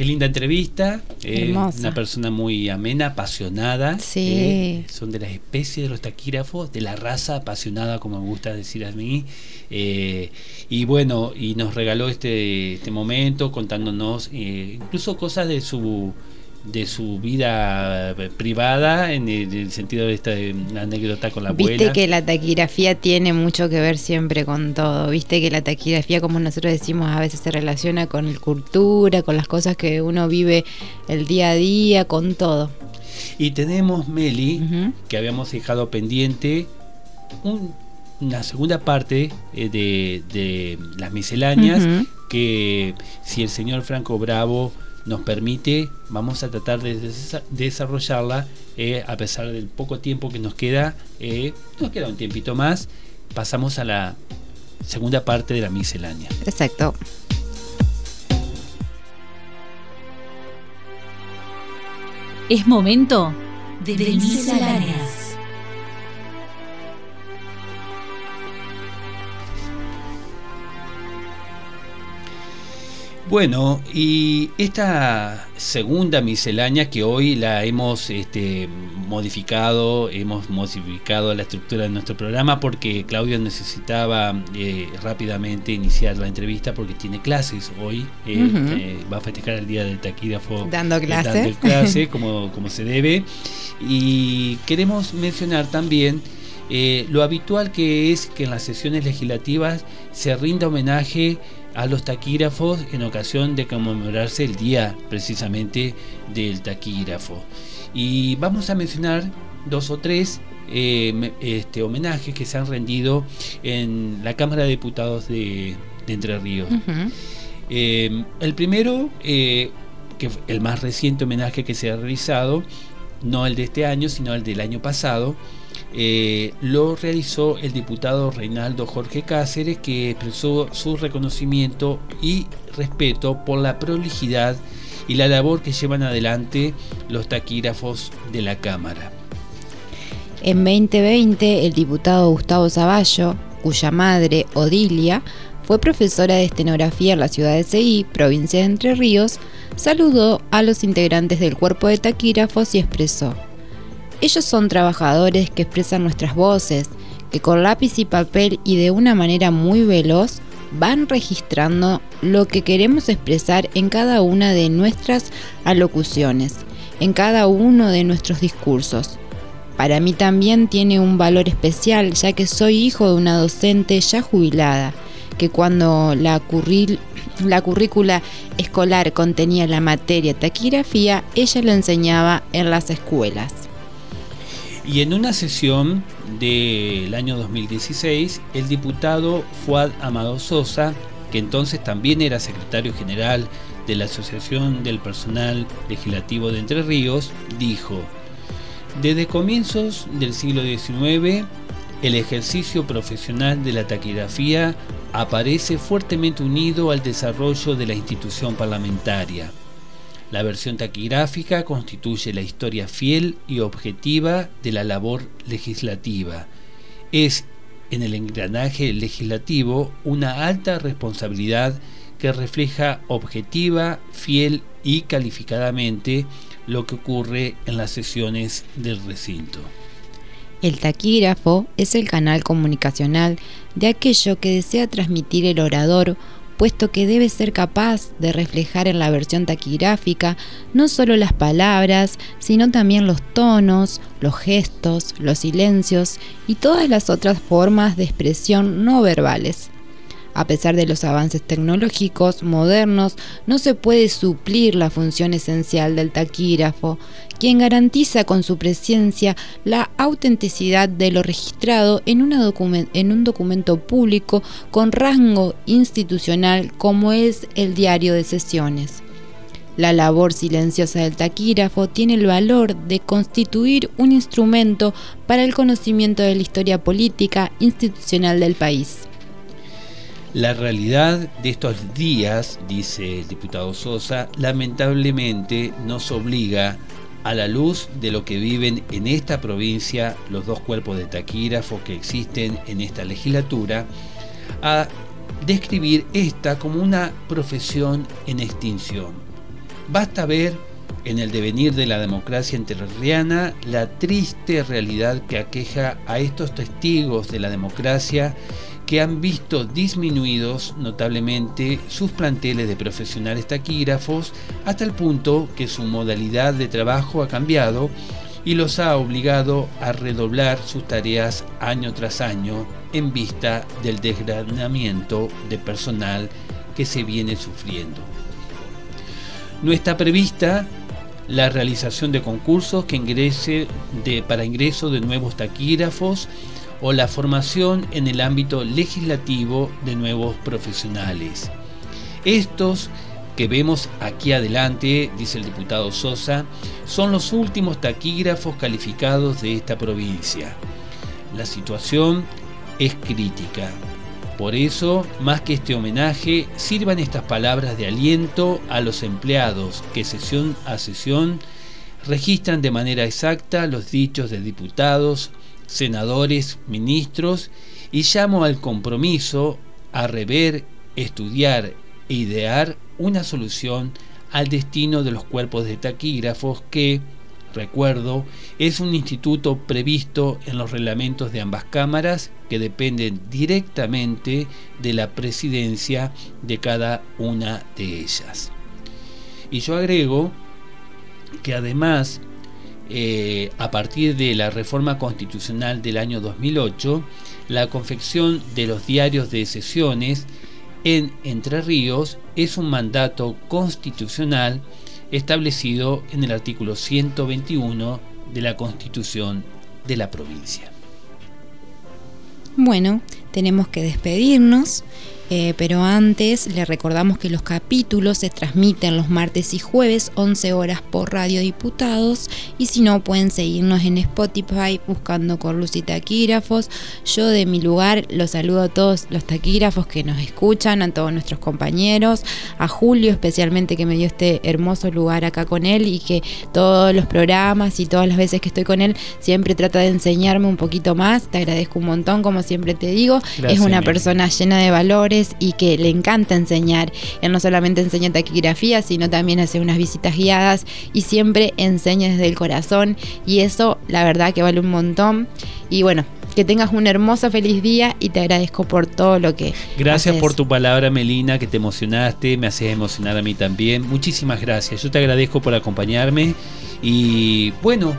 Qué linda entrevista. Eh, una persona muy amena, apasionada. Sí. Eh, son de las especies de los taquígrafos, de la raza apasionada, como me gusta decir a mí. Eh, y bueno, y nos regaló este, este momento contándonos incluso cosas de su de su vida eh, privada en el, sentido de esta anécdota con la abuela. Viste que la taquigrafía tiene mucho que ver siempre con todo. Viste que la taquigrafía, como nosotros decimos, a veces se relaciona con la cultura, con las cosas que uno vive el día a día, con todo. Y tenemos Meli, que habíamos dejado pendiente, una segunda parte eh, de, de, las misceláneas, que si el señor Franco Bravo nos permite, vamos a tratar de desarrollarla eh, a pesar del poco tiempo que nos queda, eh, nos queda un tiempito más, pasamos a la segunda parte de la miscelánea. Exacto. Es momento de, de misceláneas. Bueno, y esta segunda miscelánea que hoy la hemos este, modificado, hemos modificado la estructura de nuestro programa porque Claudio necesitaba eh, rápidamente iniciar la entrevista porque tiene clases hoy, eh, eh, va a festejar el día del taquígrafo. Dando clases. Dando *laughs* clase como, como se debe. Y queremos mencionar también lo habitual que es que en las sesiones legislativas se rinda homenaje a los taquígrafos en ocasión de conmemorarse el día precisamente del taquígrafo. Y vamos a mencionar dos o tres eh, este, homenajes que se han rendido en la Cámara de Diputados de, Entre Ríos. Eh, el primero, eh, que el más reciente homenaje que se ha realizado, no el de este año, sino el del año pasado, eh, lo realizó el diputado Reinaldo Jorge Cáceres, que expresó su reconocimiento y respeto por la prolijidad y la labor que llevan adelante los taquígrafos de la Cámara. En 2020, el diputado Gustavo Zavallo, cuya madre, Odilia, fue profesora de estenografía en la ciudad de Seguí, provincia de Entre Ríos, saludó a los integrantes del cuerpo de taquígrafos y expresó ellos son trabajadores que expresan nuestras voces, que con lápiz y papel y de una manera muy veloz van registrando lo que queremos expresar en cada una de nuestras alocuciones, en cada uno de nuestros discursos. Para mí también tiene un valor especial ya que soy hijo de una docente ya jubilada, que cuando la la currícula escolar contenía la materia taquigrafía, ella lo enseñaba en las escuelas. Y en una sesión del año 2016, el diputado Fuad Amado Sosa, que entonces también era secretario general de la Asociación del Personal Legislativo de Entre Ríos, dijo, desde comienzos del siglo XIX, el ejercicio profesional de la taquigrafía aparece fuertemente unido al desarrollo de la institución parlamentaria. La versión taquigráfica constituye la historia fiel y objetiva de la labor legislativa. Es en el engranaje legislativo una alta responsabilidad que refleja objetiva, fiel y calificadamente lo que ocurre en las sesiones del recinto. El taquígrafo es el canal comunicacional de aquello que desea transmitir el orador, puesto que debe ser capaz de reflejar en la versión taquigráfica no solo las palabras, sino también los tonos, los gestos, los silencios y todas las otras formas de expresión no verbales. A pesar de los avances tecnológicos modernos, no se puede suplir la función esencial del taquígrafo, quien garantiza con su presencia la autenticidad de lo registrado en, en un documento público con rango institucional como es el diario de sesiones. La labor silenciosa del taquígrafo tiene el valor de constituir un instrumento para el conocimiento de la historia política institucional del país. La realidad de estos días, dice el diputado Sosa, lamentablemente nos obliga a la luz de lo que viven en esta provincia los dos cuerpos de taquígrafos que existen en esta legislatura, a describir esta como una profesión en extinción. Basta ver en el devenir de la democracia entrerriana la triste realidad que aqueja a estos testigos de la democracia que han visto disminuidos notablemente sus planteles de profesionales taquígrafos hasta el punto que su modalidad de trabajo ha cambiado y los ha obligado a redoblar sus tareas año tras año en vista del desgranamiento de personal que se viene sufriendo. No está prevista la realización de concursos que de, para ingreso de nuevos taquígrafos o la formación en el ámbito legislativo de nuevos profesionales. Estos que vemos aquí adelante, dice el diputado Sosa, son los últimos taquígrafos calificados de esta provincia. La situación es crítica. Por eso, más que este homenaje, sirvan estas palabras de aliento a los empleados que sesión a sesión registran de manera exacta los dichos de diputados, senadores, ministros, y llamo al compromiso a rever, estudiar e idear una solución al destino de los cuerpos de taquígrafos que, recuerdo, es un instituto previsto en los reglamentos de ambas cámaras que dependen directamente de la presidencia de cada una de ellas. Y yo agrego que además eh, a partir de la reforma constitucional del año 2008, la confección de los diarios de sesiones en Entre Ríos es un mandato constitucional establecido en el artículo 121 de la Constitución de la provincia. Bueno, tenemos que despedirnos. Eh, pero antes le recordamos que los capítulos se transmiten los martes y jueves 11 horas por Radio Diputados y si no pueden seguirnos en Spotify buscando Corluz y Taquígrafos. Yo de mi lugar los saludo a todos los taquígrafos que nos escuchan, a todos nuestros compañeros, a Julio especialmente que me dio este hermoso lugar acá con él y que todos los programas y todas las veces que estoy con él siempre trata de enseñarme un poquito más. Te agradezco un montón, como siempre te digo. es una persona llena de valores y que le encanta enseñar. Él no solamente enseña taquigrafía, sino también hace unas visitas guiadas y siempre enseña desde el corazón y eso la verdad que vale un montón. Y bueno, que tengas un hermoso feliz día y te agradezco por todo lo que. Gracias por tu palabra, Melina, que te emocionaste, me haces emocionar a mí también. Muchísimas gracias. Yo te agradezco por acompañarme y bueno,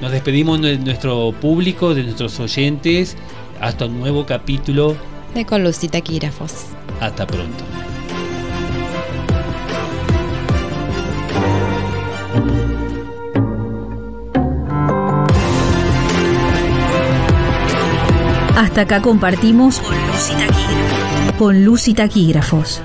nos despedimos de nuestro público, de nuestros oyentes. Hasta un nuevo capítulo de Colusi Taquígrafos. Hasta pronto. Hasta acá compartimos con Lucy Taquígrafos. Con Lucy Taquígrafos.